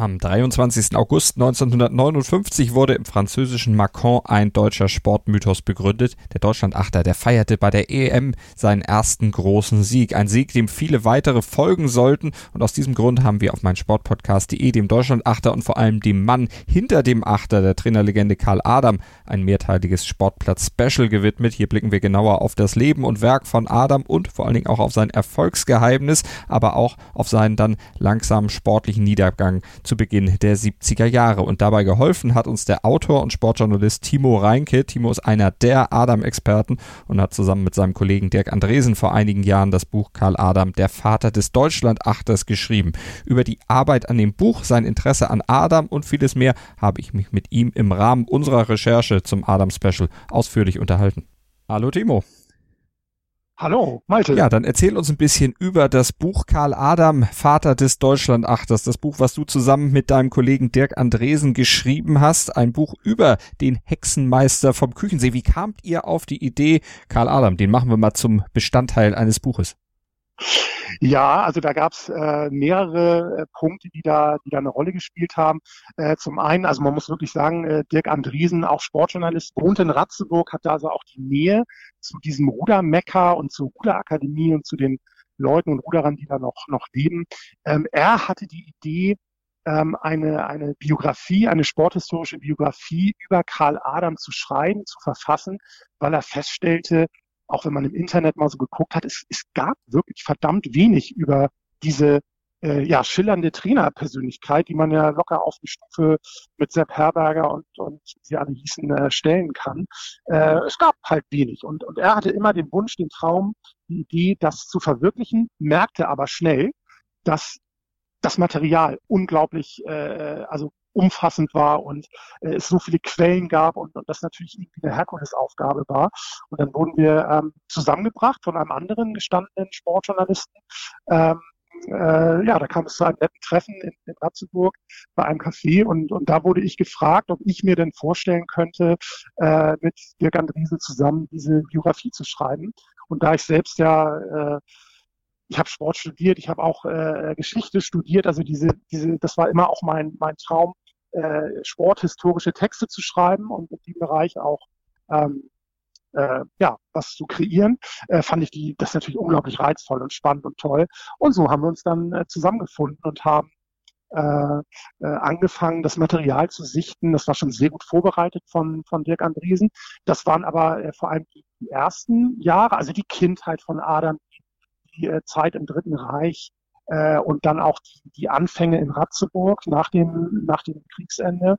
Am 23. August 1959 wurde im französischen Macon ein deutscher Sportmythos begründet. Der Deutschlandachter, der feierte bei der EM seinen ersten großen Sieg. Ein Sieg, dem viele weitere folgen sollten. Und aus diesem Grund haben wir auf mein Sportpodcast.de dem Deutschlandachter und vor allem dem Mann hinter dem Achter, der Trainerlegende Karl Adam, ein mehrteiliges Sportplatz-Special gewidmet. Hier blicken wir genauer auf das Leben und Werk von Adam und vor allen Dingen auch auf sein Erfolgsgeheimnis, aber auch auf seinen dann langsamen sportlichen Niedergang zu Beginn der 70er Jahre. Und dabei geholfen hat uns der Autor und Sportjournalist Timo Reinke. Timo ist einer der Adam-Experten und hat zusammen mit seinem Kollegen Dirk Andresen vor einigen Jahren das Buch Karl Adam, der Vater des Deutschlandachters, geschrieben. Über die Arbeit an dem Buch, sein Interesse an Adam und vieles mehr habe ich mich mit ihm im Rahmen unserer Recherche zum Adam-Special ausführlich unterhalten. Hallo Timo. Hallo, Malte. Ja, dann erzähl uns ein bisschen über das Buch Karl Adam, Vater des Deutschlandachters. Das Buch, was du zusammen mit deinem Kollegen Dirk Andresen geschrieben hast. Ein Buch über den Hexenmeister vom Küchensee. Wie kamt ihr auf die Idee, Karl Adam, den machen wir mal zum Bestandteil eines Buches? Ja, also da gab es äh, mehrere äh, Punkte, die da, die da eine Rolle gespielt haben. Äh, zum einen, also man muss wirklich sagen, äh, Dirk Andriesen, auch Sportjournalist, wohnt in Ratzeburg, hat da also auch die Nähe zu diesem Rudermecker und zur Ruderakademie und zu den Leuten und Ruderern, die da noch, noch leben. Ähm, er hatte die Idee, ähm, eine, eine Biografie, eine sporthistorische Biografie über Karl Adam zu schreiben, zu verfassen, weil er feststellte, auch wenn man im Internet mal so geguckt hat, es, es gab wirklich verdammt wenig über diese äh, ja, schillernde Trainerpersönlichkeit, die man ja locker auf die Stufe mit Sepp Herberger und, und wie sie alle hießen, äh, stellen kann. Äh, es gab halt wenig. Und, und er hatte immer den Wunsch, den Traum, die Idee, das zu verwirklichen, merkte aber schnell, dass das Material unglaublich, äh, also umfassend war und äh, es so viele Quellen gab und, und das natürlich irgendwie eine Herkulesaufgabe war. Und dann wurden wir ähm, zusammengebracht von einem anderen gestandenen Sportjournalisten. Ähm, äh, ja, da kam es zu einem netten Treffen in, in Ratzeburg bei einem Café und, und da wurde ich gefragt, ob ich mir denn vorstellen könnte, äh, mit Dirk Andriese zusammen diese Biografie zu schreiben. Und da ich selbst ja äh, ich habe Sport studiert, ich habe auch äh, Geschichte studiert, also diese, diese, das war immer auch mein, mein Traum, äh, sporthistorische Texte zu schreiben und in dem Bereich auch ähm, äh, ja, was zu kreieren, äh, fand ich die, das natürlich unglaublich reizvoll und spannend und toll. Und so haben wir uns dann äh, zusammengefunden und haben äh, äh, angefangen, das Material zu sichten. Das war schon sehr gut vorbereitet von, von Dirk Andriesen. Das waren aber äh, vor allem die, ersten Jahre, also die Kindheit von Adam, die äh, Zeit im Dritten Reich äh, und dann auch die, die Anfänge in Ratzeburg nach dem, nach dem Kriegsende.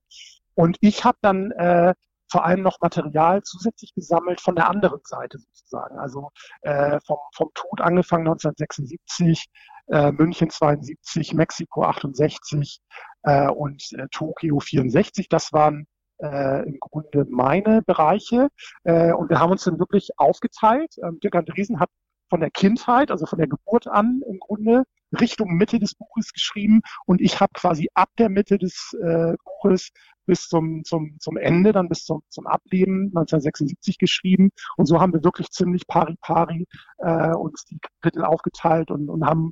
Und ich habe dann äh, vor allem noch Material zusätzlich gesammelt von der anderen Seite sozusagen. Also äh, vom, vom Tod angefangen 1976, äh, München 72, Mexiko 68 äh, und Tokio 64. Das waren im Grunde meine Bereiche. Und wir haben uns dann wirklich aufgeteilt. Ähm, Dirk Andriesen hat von der Kindheit, also von der Geburt an im Grunde Richtung Mitte des Buches geschrieben und ich habe quasi ab der Mitte des äh, Buches bis zum, zum, zum Ende, dann bis zum, zum Ableben 1976 geschrieben. Und so haben wir wirklich ziemlich pari pari äh, uns die Kapitel aufgeteilt und, und haben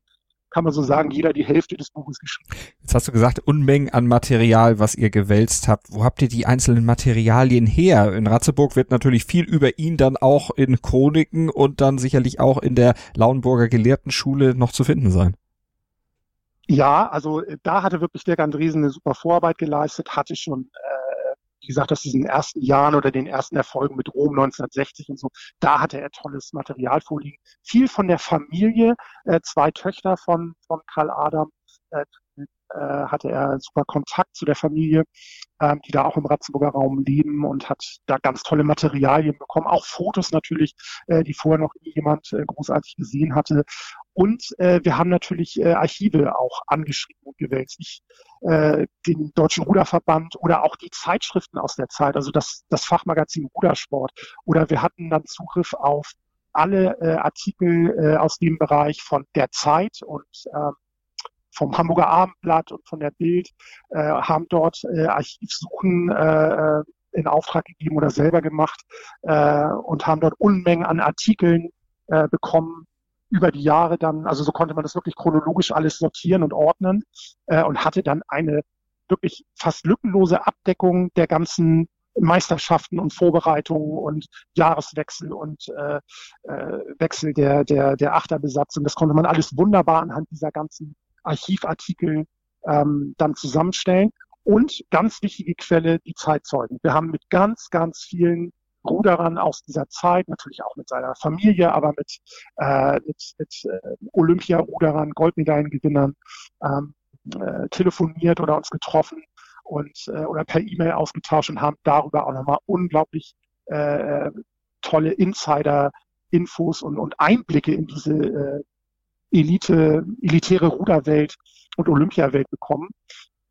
kann man so sagen, jeder die Hälfte des Buches geschrieben. Jetzt hast du gesagt, Unmengen an Material, was ihr gewälzt habt. Wo habt ihr die einzelnen Materialien her? In Ratzeburg wird natürlich viel über ihn dann auch in Chroniken und dann sicherlich auch in der Lauenburger Gelehrtenschule noch zu finden sein. Ja, also äh, da hatte wirklich der Gandriesen eine super Vorarbeit geleistet, hatte schon äh, wie gesagt, aus diesen ersten Jahren oder den ersten Erfolgen mit Rom 1960 und so, da hatte er tolles Material vorliegen. Viel von der Familie, äh, zwei Töchter von, von Karl Adam, äh, äh, hatte er super Kontakt zu der Familie, ähm, die da auch im Ratzenburger Raum leben und hat da ganz tolle Materialien bekommen, auch Fotos natürlich, äh, die vorher noch nie jemand äh, großartig gesehen hatte. Und äh, wir haben natürlich äh, Archive auch angeschrieben und gewälzt. Ich, äh, den Deutschen Ruderverband oder auch die Zeitschriften aus der Zeit, also das, das Fachmagazin Rudersport. Oder wir hatten dann Zugriff auf alle äh, Artikel äh, aus dem Bereich von der Zeit und äh, vom Hamburger Abendblatt und von der Bild, äh, haben dort äh, Archivsuchen äh, äh, in Auftrag gegeben oder selber gemacht äh, und haben dort Unmengen an Artikeln äh, bekommen über die Jahre dann, also so konnte man das wirklich chronologisch alles sortieren und ordnen äh, und hatte dann eine wirklich fast lückenlose Abdeckung der ganzen Meisterschaften und Vorbereitungen und Jahreswechsel und äh, äh, Wechsel der, der, der Achterbesatzung. Das konnte man alles wunderbar anhand dieser ganzen Archivartikel ähm, dann zusammenstellen. Und ganz wichtige Quelle, die Zeitzeugen. Wir haben mit ganz, ganz vielen Ruderern aus dieser Zeit, natürlich auch mit seiner Familie, aber mit, äh, mit, mit äh, Olympiaruderern, Goldmedaillengewinnern ähm, äh, telefoniert oder uns getroffen und äh, oder per E-Mail ausgetauscht und haben darüber auch nochmal unglaublich äh, tolle Insider-Infos und, und Einblicke in diese äh, Elite, elitäre Ruderwelt und Olympiawelt bekommen.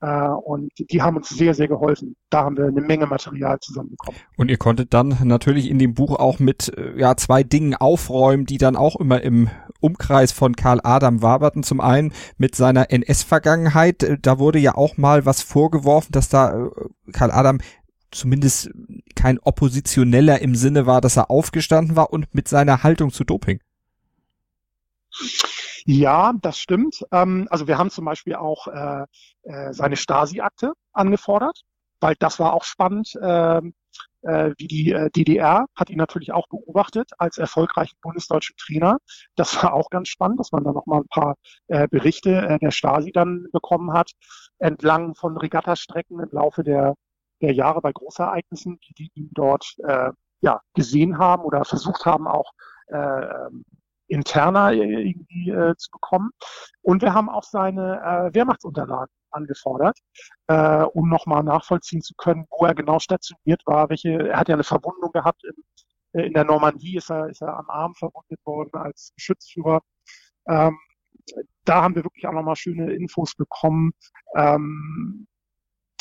Äh, und die haben uns sehr, sehr geholfen. Da haben wir eine Menge Material zusammenbekommen. Und ihr konntet dann natürlich in dem Buch auch mit äh, ja, zwei Dingen aufräumen, die dann auch immer im Umkreis von Karl Adam waberten. Zum einen mit seiner NS-Vergangenheit. Äh, da wurde ja auch mal was vorgeworfen, dass da Karl Adam zumindest kein Oppositioneller im Sinne war, dass er aufgestanden war und mit seiner Haltung zu Doping. Ja, das stimmt. Ähm, also wir haben zum Beispiel auch äh, äh, seine Stasi-Akte angefordert, weil das war auch spannend. Äh, äh, wie die äh, DDR hat ihn natürlich auch beobachtet als erfolgreichen bundesdeutschen Trainer. Das war auch ganz spannend, dass man da nochmal ein paar äh, Berichte äh, der Stasi dann bekommen hat, entlang von Regattastrecken im Laufe der, der Jahre bei Großereignissen, die, die ihn dort äh, ja, gesehen haben oder versucht haben, auch äh, interner irgendwie äh, zu bekommen. Und wir haben auch seine äh, Wehrmachtsunterlagen angefordert, äh, um nochmal nachvollziehen zu können, wo er genau stationiert war, welche, er hat ja eine Verwundung gehabt in, äh, in der Normandie, ist er, ist er am Arm verwundet worden als Geschützführer. Ähm, da haben wir wirklich auch nochmal schöne Infos bekommen, ähm,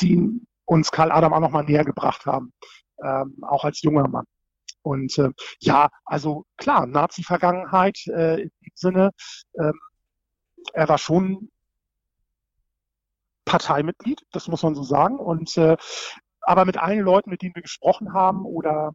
die uns Karl Adam auch nochmal näher gebracht haben, ähm, auch als junger Mann. Und äh, ja, also klar, Nazi-Vergangenheit äh, in dem Sinne, ähm, er war schon Parteimitglied, das muss man so sagen. Und äh, aber mit allen Leuten, mit denen wir gesprochen haben oder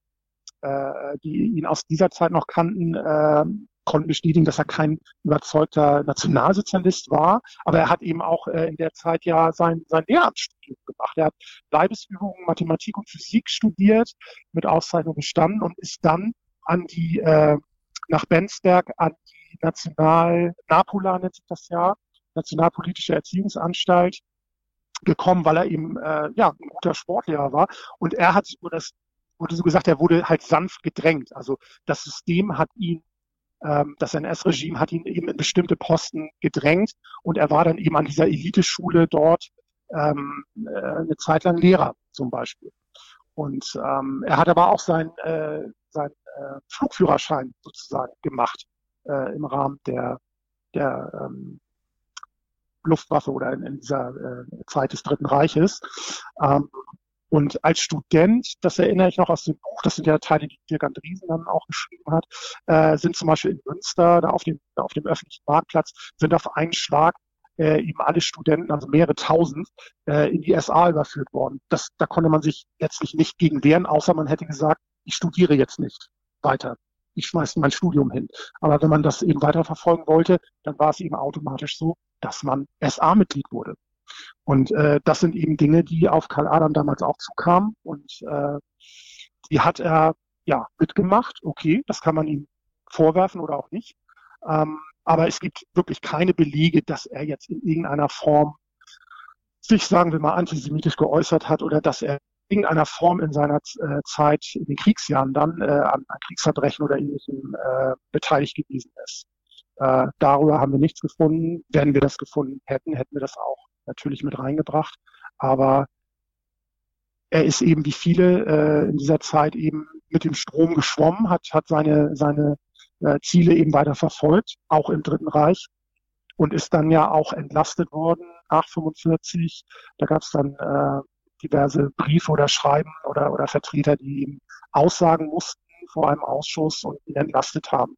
äh, die ihn aus dieser Zeit noch kannten, äh, konnten bestätigen, dass er kein überzeugter Nationalsozialist war, aber er hat eben auch äh, in der Zeit ja sein, sein Lehramtsstudium gemacht. Er hat Leibesübungen, Mathematik und Physik studiert, mit Auszeichnung bestanden und ist dann an die, äh, nach Bensberg an die National, Napula nennt sich das ja, Nationalpolitische Erziehungsanstalt gekommen, weil er eben äh, ja ein guter Sportlehrer war. Und er hat, und das wurde so gesagt, er wurde halt sanft gedrängt. Also das System hat ihn das NS-Regime hat ihn eben in bestimmte Posten gedrängt und er war dann eben an dieser Eliteschule dort ähm, äh, eine Zeit lang Lehrer zum Beispiel. Und ähm, er hat aber auch sein, äh, sein äh, Flugführerschein sozusagen gemacht äh, im Rahmen der, der ähm, Luftwaffe oder in, in dieser äh, Zeit des Dritten Reiches. Ähm, und als Student, das erinnere ich noch aus dem Buch, das sind ja Teile, die Dirk Andriesen dann auch geschrieben hat, äh, sind zum Beispiel in Münster, da auf dem, auf dem öffentlichen Marktplatz, sind auf einen Schlag äh, eben alle Studenten, also mehrere tausend, äh, in die SA überführt worden. Das, da konnte man sich letztlich nicht gegen wehren, außer man hätte gesagt, ich studiere jetzt nicht weiter. Ich schmeiße mein Studium hin. Aber wenn man das eben weiterverfolgen wollte, dann war es eben automatisch so, dass man SA-Mitglied wurde. Und äh, das sind eben Dinge, die auf Karl Adam damals auch zukamen. Und äh, die hat er ja mitgemacht. Okay, das kann man ihm vorwerfen oder auch nicht. Ähm, aber es gibt wirklich keine Belege, dass er jetzt in irgendeiner Form sich, sagen wir mal, antisemitisch geäußert hat oder dass er in irgendeiner Form in seiner äh, Zeit, in den Kriegsjahren dann, äh, an, an Kriegsverbrechen oder ähnlichem äh, beteiligt gewesen ist. Äh, darüber haben wir nichts gefunden. Wenn wir das gefunden hätten, hätten wir das auch natürlich mit reingebracht. Aber er ist eben wie viele äh, in dieser Zeit eben mit dem Strom geschwommen, hat, hat seine, seine äh, Ziele eben weiter verfolgt, auch im Dritten Reich und ist dann ja auch entlastet worden nach 45. Da gab es dann äh, diverse Briefe oder Schreiben oder, oder Vertreter, die ihm aussagen mussten vor einem Ausschuss und ihn entlastet haben.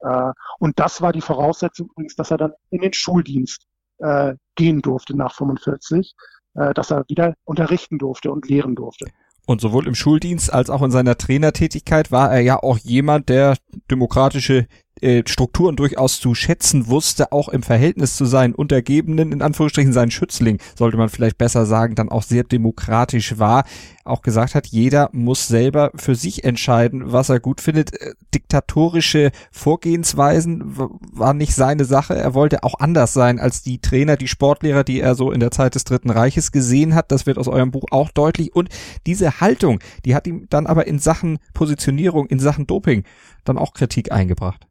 Äh, und das war die Voraussetzung übrigens, dass er dann in den Schuldienst äh, gehen durfte nach 45, äh, dass er wieder unterrichten durfte und lehren durfte. Und sowohl im Schuldienst als auch in seiner Trainertätigkeit war er ja auch jemand, der demokratische äh, Strukturen durchaus zu schätzen wusste, auch im Verhältnis zu seinen Untergebenen, in Anführungsstrichen seinen Schützling, sollte man vielleicht besser sagen, dann auch sehr demokratisch war, auch gesagt hat, jeder muss selber für sich entscheiden, was er gut findet. Äh, diktatorische Vorgehensweisen war nicht seine Sache. Er wollte auch anders sein als die Trainer, die Sportlehrer, die er so in der Zeit des Dritten Reiches gesehen hat. Das wird aus eurem Buch auch deutlich. Und diese Haltung, die hat ihm dann aber in Sachen Positionierung, in Sachen Doping dann auch Kritik eingebracht.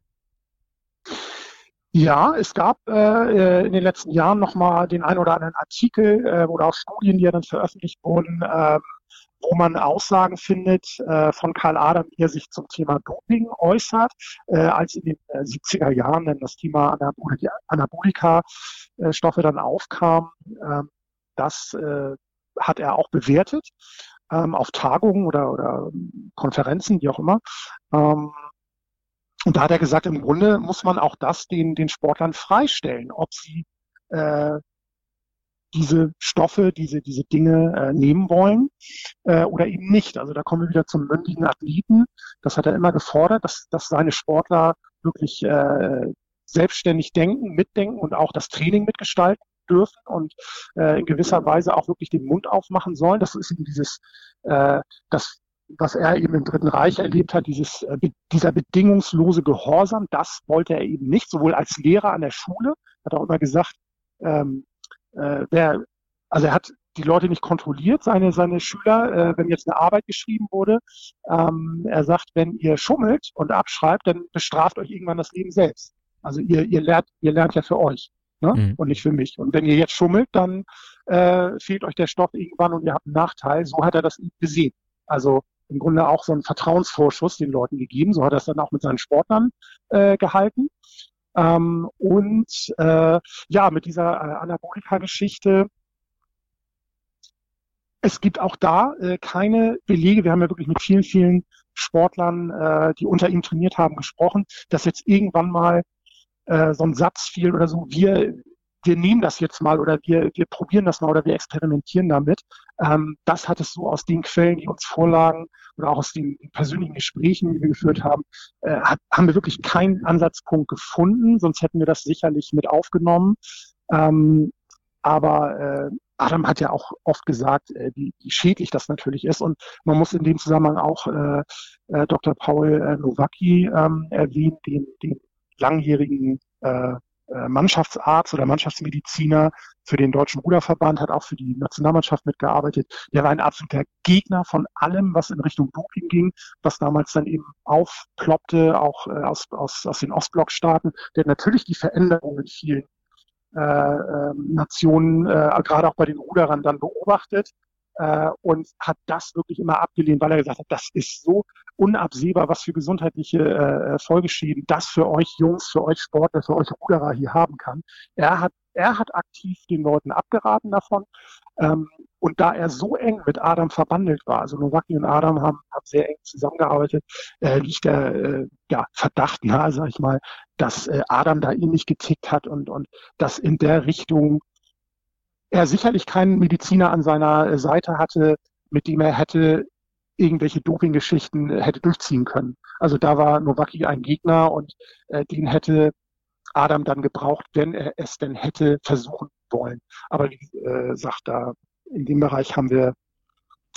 Ja, es gab äh, in den letzten Jahren nochmal den ein oder anderen Artikel äh, oder auch Studien, die ja dann veröffentlicht wurden, äh, wo man Aussagen findet äh, von Karl Adam, wie er sich zum Thema Doping äußert, äh, als in den äh, 70er Jahren dann das Thema Anabolika-Stoffe dann aufkam. Äh, das äh, hat er auch bewertet ähm, auf Tagungen oder, oder Konferenzen, wie auch immer. Ähm, und da hat er gesagt, im Grunde muss man auch das den, den Sportlern freistellen, ob sie äh, diese Stoffe, diese, diese Dinge äh, nehmen wollen äh, oder eben nicht. Also da kommen wir wieder zum mündigen Athleten. Das hat er immer gefordert, dass, dass seine Sportler wirklich äh, selbstständig denken, mitdenken und auch das Training mitgestalten dürfen und äh, in gewisser Weise auch wirklich den Mund aufmachen sollen. Das ist eben dieses, äh, das was er eben im Dritten Reich erlebt hat, dieses, äh, dieser bedingungslose Gehorsam, das wollte er eben nicht, sowohl als Lehrer an der Schule, hat auch immer gesagt, ähm, äh, wer, also er hat die Leute nicht kontrolliert, seine, seine Schüler, äh, wenn jetzt eine Arbeit geschrieben wurde. Ähm, er sagt, wenn ihr schummelt und abschreibt, dann bestraft euch irgendwann das Leben selbst. Also ihr, ihr lernt, ihr lernt ja für euch ne? Mhm. und nicht für mich. Und wenn ihr jetzt schummelt, dann äh, fehlt euch der Stoff irgendwann und ihr habt einen Nachteil. So hat er das gesehen. Also im Grunde auch so einen Vertrauensvorschuss den Leuten gegeben. So hat er es dann auch mit seinen Sportlern äh, gehalten. Ähm, und äh, ja, mit dieser äh, Anabolika-Geschichte, es gibt auch da äh, keine Belege. Wir haben ja wirklich mit vielen, vielen Sportlern, äh, die unter ihm trainiert haben, gesprochen, dass jetzt irgendwann mal äh, so ein Satz fiel oder so, wir, wir nehmen das jetzt mal oder wir, wir probieren das mal oder wir experimentieren damit. Ähm, das hat es so aus den Quellen, die uns vorlagen oder auch aus den persönlichen Gesprächen, die wir geführt haben, äh, hat, haben wir wirklich keinen Ansatzpunkt gefunden, sonst hätten wir das sicherlich mit aufgenommen. Ähm, aber äh, Adam hat ja auch oft gesagt, äh, wie, wie schädlich das natürlich ist. Und man muss in dem Zusammenhang auch äh, äh, Dr. Paul äh, Nowacki ähm, erwähnen, den, den langjährigen äh, Mannschaftsarzt oder Mannschaftsmediziner für den Deutschen Ruderverband, hat auch für die Nationalmannschaft mitgearbeitet. Der war ein absoluter Gegner von allem, was in Richtung Doping ging, was damals dann eben aufploppte, auch äh, aus, aus, aus den Ostblockstaaten. Der natürlich die Veränderungen in vielen äh, äh, Nationen, äh, gerade auch bei den Ruderern dann beobachtet äh, und hat das wirklich immer abgelehnt, weil er gesagt hat, das ist so unabsehbar, was für gesundheitliche äh, Folgeschäden das für euch Jungs, für euch Sportler, für euch Ruderer hier haben kann. Er hat, er hat aktiv den Leuten abgeraten davon. Ähm, und da er so eng mit Adam verbandelt war, also Nowaki und Adam haben, haben sehr eng zusammengearbeitet, äh, liegt der äh, ja, Verdacht nahe, sag ich mal, dass äh, Adam da ähnlich getickt hat und, und dass in der Richtung er sicherlich keinen Mediziner an seiner Seite hatte, mit dem er hätte irgendwelche Doping-Geschichten äh, hätte durchziehen können. Also da war Nowacki ein Gegner und äh, den hätte Adam dann gebraucht, wenn er es denn hätte versuchen wollen. Aber wie äh, sagt da, in dem Bereich haben wir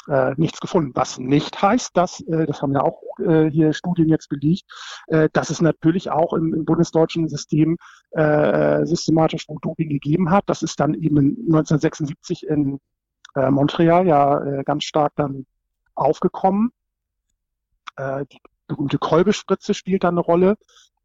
äh, nichts gefunden. Was nicht heißt, dass, äh, das haben ja auch äh, hier Studien jetzt belegt, äh, dass es natürlich auch im, im bundesdeutschen System äh, systematisch Doping gegeben hat. Das ist dann eben 1976 in äh, Montreal ja äh, ganz stark dann aufgekommen. Äh, die berühmte Kolbespritze spielt da eine Rolle.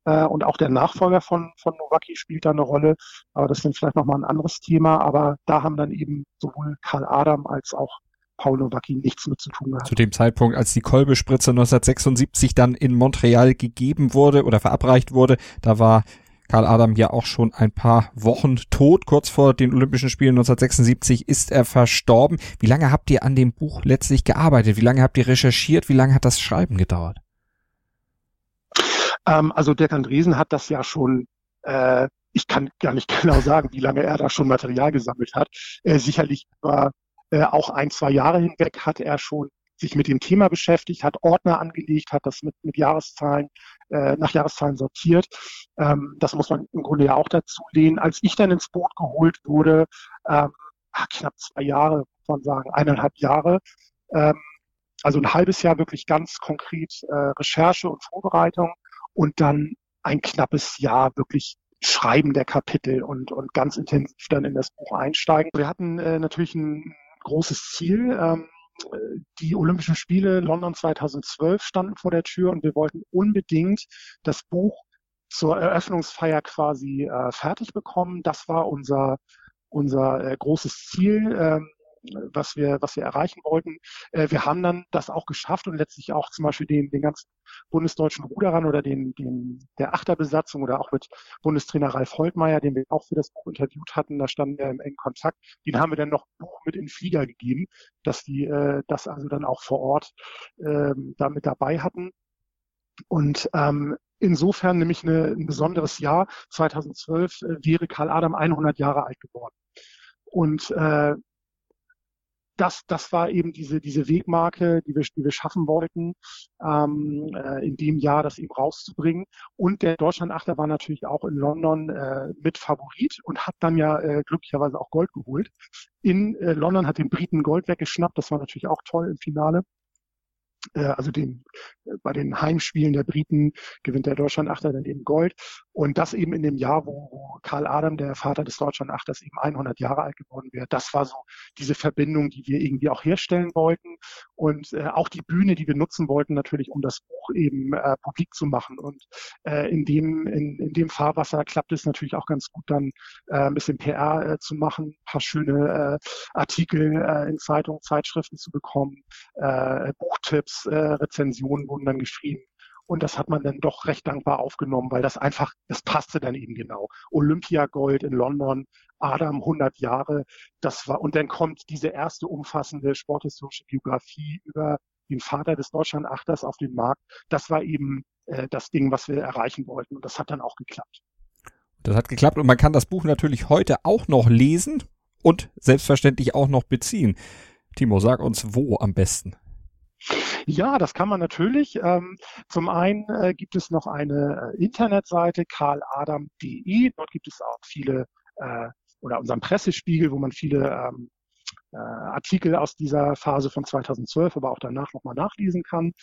Äh, und auch der Nachfolger von, von Nowacki spielt da eine Rolle. Aber das ist vielleicht nochmal ein anderes Thema. Aber da haben dann eben sowohl Karl Adam als auch Paul Nowacki nichts mit zu tun gehabt. Zu dem Zeitpunkt, als die Kolbespritze 1976 dann in Montreal gegeben wurde oder verabreicht wurde, da war Karl Adam ja auch schon ein paar Wochen tot. Kurz vor den Olympischen Spielen 1976 ist er verstorben. Wie lange habt ihr an dem Buch letztlich gearbeitet? Wie lange habt ihr recherchiert? Wie lange hat das Schreiben gedauert? Ähm, also Dirk Andresen hat das ja schon, äh, ich kann gar nicht genau sagen, wie lange er da schon Material gesammelt hat. Äh, sicherlich war äh, auch ein, zwei Jahre hinweg hat er schon sich mit dem Thema beschäftigt, hat Ordner angelegt, hat das mit, mit Jahreszahlen, äh, nach Jahreszahlen sortiert. Ähm, das muss man im Grunde ja auch dazu lehnen. Als ich dann ins Boot geholt wurde, ähm, knapp zwei Jahre, muss man sagen, eineinhalb Jahre, ähm, also ein halbes Jahr wirklich ganz konkret äh, Recherche und Vorbereitung und dann ein knappes Jahr wirklich Schreiben der Kapitel und, und ganz intensiv dann in das Buch einsteigen. Wir hatten äh, natürlich ein großes Ziel. Ähm, die Olympischen Spiele London 2012 standen vor der Tür und wir wollten unbedingt das Buch zur Eröffnungsfeier quasi äh, fertig bekommen. Das war unser, unser äh, großes Ziel. Ähm, was wir, was wir erreichen wollten. Äh, wir haben dann das auch geschafft und letztlich auch zum Beispiel den, den ganzen bundesdeutschen Ruderern oder den, den, der Achterbesatzung oder auch mit Bundestrainer Ralf Holtmeier, den wir auch für das Buch interviewt hatten, da standen wir im engen Kontakt. Den haben wir dann noch Buch mit in Flieger gegeben, dass die äh, das also dann auch vor Ort ähm, da mit dabei hatten. Und ähm, insofern nämlich eine, ein besonderes Jahr. 2012 äh, wäre Karl Adam 100 Jahre alt geworden. Und äh, das, das war eben diese, diese Wegmarke, die wir, die wir schaffen wollten, ähm, äh, in dem Jahr das eben rauszubringen. Und der Deutschlandachter war natürlich auch in London äh, mit Favorit und hat dann ja äh, glücklicherweise auch Gold geholt. In äh, London hat den Briten Gold weggeschnappt, das war natürlich auch toll im Finale. Äh, also den, äh, bei den Heimspielen der Briten gewinnt der Deutschlandachter dann eben Gold. Und das eben in dem Jahr, wo, Karl Adam, der Vater des Deutschlandachters, eben 100 Jahre alt geworden wäre. Das war so diese Verbindung, die wir irgendwie auch herstellen wollten. Und äh, auch die Bühne, die wir nutzen wollten, natürlich, um das Buch eben äh, publik zu machen. Und äh, in, dem, in, in dem Fahrwasser klappt es natürlich auch ganz gut, dann äh, ein bisschen PR zu machen, ein paar schöne Artikel in Zeitungen, Zeitschriften zu bekommen, Buchtipps äh, Rezensionen wurden dann geschrieben. Und das hat man dann doch recht dankbar aufgenommen, weil das einfach, das passte dann eben genau. Olympiagold in London, Adam 100 Jahre, das war, und dann kommt diese erste umfassende sporthistorische Biografie über den Vater des Deutschlandachters auf den Markt. Das war eben äh, das Ding, was wir erreichen wollten. Und das hat dann auch geklappt. Das hat geklappt und man kann das Buch natürlich heute auch noch lesen und selbstverständlich auch noch beziehen. Timo, sag uns wo am besten. Ja, das kann man natürlich. Ähm, zum einen äh, gibt es noch eine äh, Internetseite karladam.de. Dort gibt es auch viele äh, oder unseren Pressespiegel, wo man viele ähm, äh, Artikel aus dieser Phase von 2012, aber auch danach nochmal nachlesen kann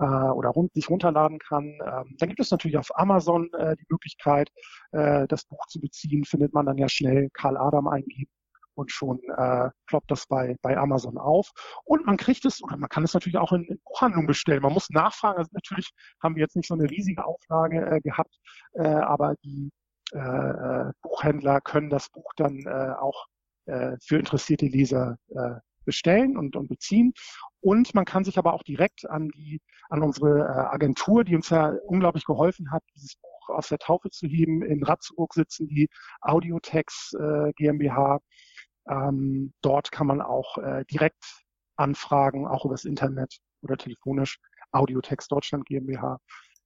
oder rund, sich runterladen kann. Ähm, dann gibt es natürlich auf Amazon die Möglichkeit, das Buch zu beziehen. Findet man dann ja schnell Karl Adam eingeben und schon äh, ploppt das bei, bei Amazon auf. Und man kriegt es, oder man kann es natürlich auch in, in Buchhandlungen bestellen. Man muss nachfragen. Also natürlich haben wir jetzt nicht so eine riesige Auflage äh, gehabt, äh, aber die äh, äh, Buchhändler können das Buch dann äh, auch äh, für interessierte Leser äh, bestellen und, und beziehen. Und man kann sich aber auch direkt an die, an unsere äh, Agentur, die uns ja unglaublich geholfen hat, dieses Buch aus der Taufe zu heben. In Ratzeburg sitzen die Audiotex äh, GmbH ähm, dort kann man auch äh, direkt anfragen, auch übers Internet oder telefonisch, Audiotext Deutschland GmbH.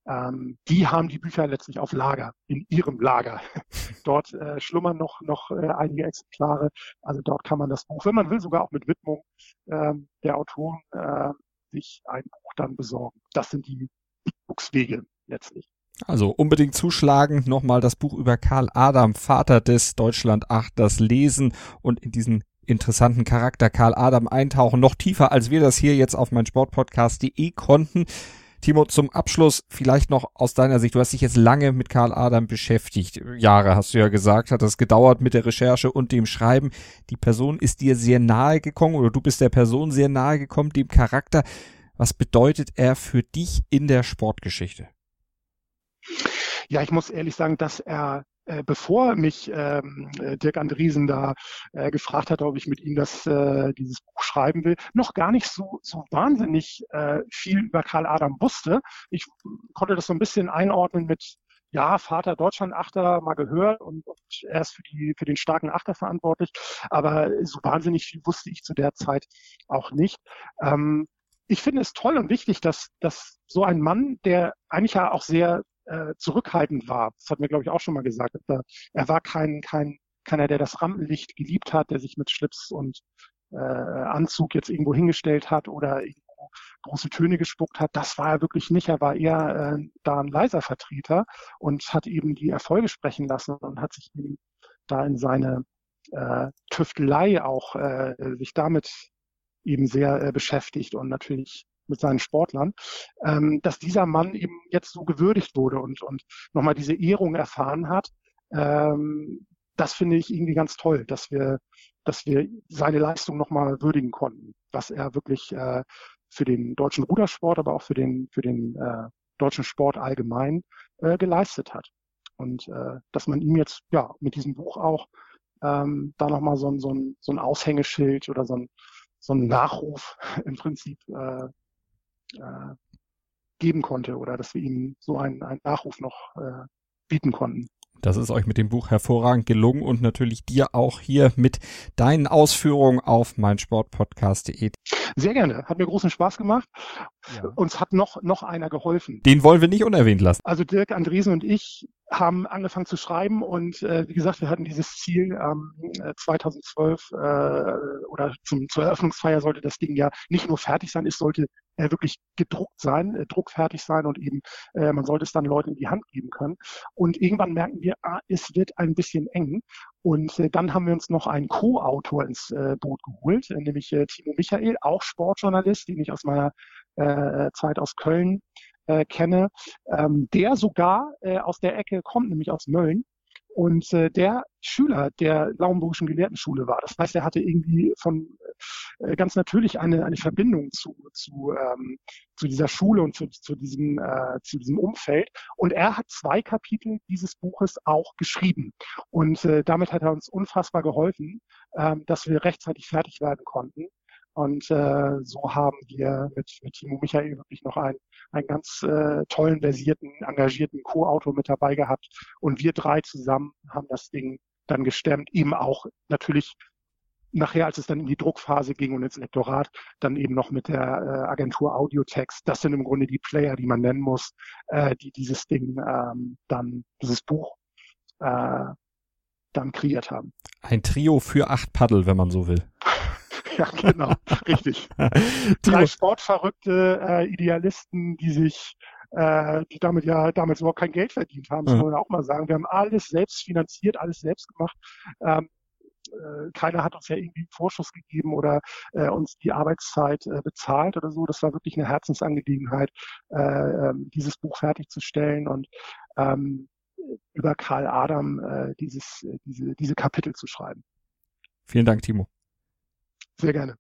Ähm, die haben die Bücher letztlich auf Lager, in ihrem Lager. dort äh, schlummern noch, noch äh, einige Exemplare. Also dort kann man das Buch, wenn man will, sogar auch mit Widmung ähm, der Autoren äh, sich ein Buch dann besorgen. Das sind die Buchswege letztlich. Also unbedingt zuschlagen, nochmal das Buch über Karl Adam, Vater des Deutschlandachters lesen und in diesen interessanten Charakter Karl Adam eintauchen, noch tiefer, als wir das hier jetzt auf mein Sportpodcast.de konnten. Timo, zum Abschluss vielleicht noch aus deiner Sicht. Du hast dich jetzt lange mit Karl Adam beschäftigt. Jahre hast du ja gesagt, hat das gedauert mit der Recherche und dem Schreiben. Die Person ist dir sehr nahe gekommen oder du bist der Person sehr nahe gekommen, dem Charakter. Was bedeutet er für dich in der Sportgeschichte? Ja, ich muss ehrlich sagen, dass er äh, bevor mich ähm, äh, Dirk Andriesen da äh, gefragt hat, ob ich mit ihm das, äh, dieses Buch schreiben will, noch gar nicht so, so wahnsinnig äh, viel über Karl Adam wusste. Ich konnte das so ein bisschen einordnen mit, ja, Vater Deutschland Achter mal gehört und, und er ist für, die, für den starken Achter verantwortlich, aber so wahnsinnig viel wusste ich zu der Zeit auch nicht. Ähm, ich finde es toll und wichtig, dass, dass so ein Mann, der eigentlich ja auch sehr äh, zurückhaltend war. Das hat mir, glaube ich, auch schon mal gesagt. Er, er war kein, kein, keiner, der das Rampenlicht geliebt hat, der sich mit Schlips und äh, Anzug jetzt irgendwo hingestellt hat oder irgendwo große Töne gespuckt hat. Das war er wirklich nicht. Er war eher äh, da ein leiser Vertreter und hat eben die Erfolge sprechen lassen und hat sich eben da in seine äh, Tüftelei auch äh, sich damit eben sehr äh, beschäftigt und natürlich mit seinen Sportlern, ähm, dass dieser Mann eben jetzt so gewürdigt wurde und, und nochmal diese Ehrung erfahren hat. Ähm, das finde ich irgendwie ganz toll, dass wir, dass wir seine Leistung nochmal würdigen konnten, was er wirklich äh, für den deutschen Rudersport, aber auch für den, für den äh, deutschen Sport allgemein äh, geleistet hat. Und äh, dass man ihm jetzt ja mit diesem Buch auch ähm, da nochmal so ein, so, ein, so ein Aushängeschild oder so ein, so ein Nachruf im Prinzip äh, äh, geben konnte oder dass wir ihm so einen, einen Nachruf noch äh, bieten konnten. Das ist euch mit dem Buch hervorragend gelungen und natürlich dir auch hier mit deinen Ausführungen auf meinsportpodcast.de. Sehr gerne. Hat mir großen Spaß gemacht. Ja. Uns hat noch, noch einer geholfen. Den wollen wir nicht unerwähnt lassen. Also Dirk Andresen und ich haben angefangen zu schreiben und äh, wie gesagt, wir hatten dieses Ziel ähm, 2012 äh, oder zum, zur Eröffnungsfeier sollte das Ding ja nicht nur fertig sein, es sollte äh, wirklich gedruckt sein, äh, druckfertig sein und eben äh, man sollte es dann Leuten in die Hand geben können. Und irgendwann merken wir, ah, es wird ein bisschen eng. Und äh, dann haben wir uns noch einen Co-Autor ins äh, Boot geholt, äh, nämlich äh, Timo Michael, auch Sportjournalist, den ich aus meiner äh, Zeit aus Köln äh, kenne, ähm, der sogar äh, aus der Ecke kommt, nämlich aus Mölln und äh, der Schüler der Lauenburgischen Gelehrtenschule war. Das heißt, er hatte irgendwie von äh, ganz natürlich eine, eine Verbindung zu, zu, ähm, zu dieser Schule und zu, zu, diesem, äh, zu diesem Umfeld. Und er hat zwei Kapitel dieses Buches auch geschrieben. Und äh, damit hat er uns unfassbar geholfen, äh, dass wir rechtzeitig fertig werden konnten. Und äh, so haben wir mit, mit Timo Michael wirklich noch einen, einen ganz äh, tollen, versierten, engagierten Co-Autor mit dabei gehabt. Und wir drei zusammen haben das Ding dann gestemmt, eben auch natürlich nachher, als es dann in die Druckphase ging und ins Lektorat, dann eben noch mit der äh, Agentur Audiotext. Das sind im Grunde die Player, die man nennen muss, äh, die dieses Ding ähm, dann, dieses Buch äh, dann kreiert haben. Ein Trio für acht Paddel, wenn man so will. Ja, genau, richtig. Drei sportverrückte äh, Idealisten, die sich äh, die damit ja damals überhaupt kein Geld verdient haben, das mhm. muss man auch mal sagen. Wir haben alles selbst finanziert, alles selbst gemacht. Ähm, äh, keiner hat uns ja irgendwie einen Vorschuss gegeben oder äh, uns die Arbeitszeit äh, bezahlt oder so. Das war wirklich eine Herzensangelegenheit, äh, ähm, dieses Buch fertigzustellen und ähm, über Karl Adam äh, dieses, äh, diese, diese Kapitel zu schreiben. Vielen Dank, Timo. Sehr gerne.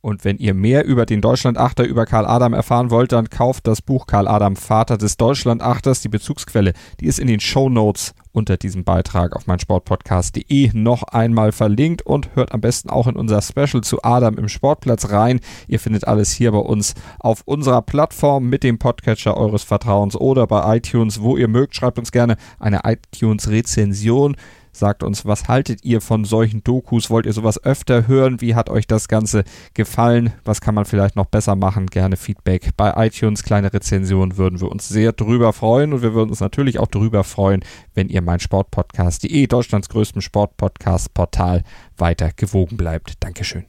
Und wenn ihr mehr über den Deutschlandachter, über Karl Adam erfahren wollt, dann kauft das Buch Karl Adam, Vater des Deutschlandachters. Die Bezugsquelle, die ist in den Show Notes unter diesem Beitrag auf meinsportpodcast.de noch einmal verlinkt und hört am besten auch in unser Special zu Adam im Sportplatz rein. Ihr findet alles hier bei uns auf unserer Plattform mit dem Podcatcher eures Vertrauens oder bei iTunes, wo ihr mögt. Schreibt uns gerne eine iTunes-Rezension. Sagt uns, was haltet ihr von solchen Dokus? Wollt ihr sowas öfter hören? Wie hat euch das Ganze gefallen? Was kann man vielleicht noch besser machen? Gerne Feedback bei iTunes, kleine Rezensionen würden wir uns sehr drüber freuen und wir würden uns natürlich auch drüber freuen, wenn ihr mein Sportpodcast.de, Deutschlands größtem Sportpodcast-Portal, weiter gewogen bleibt. Dankeschön.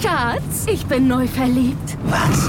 Schatz, ich bin neu verliebt. Was?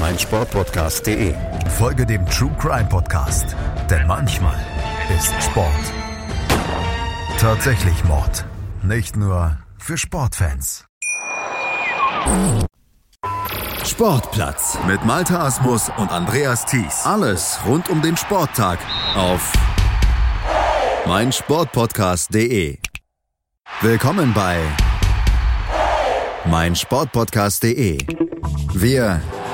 meinsportpodcast.de. Folge dem True Crime Podcast, denn manchmal ist Sport tatsächlich Mord. Nicht nur für Sportfans. Sportplatz mit Malte Asmus und Andreas Thies. Alles rund um den Sporttag auf meinsportpodcast.de. Willkommen bei meinsportpodcast.de. Wir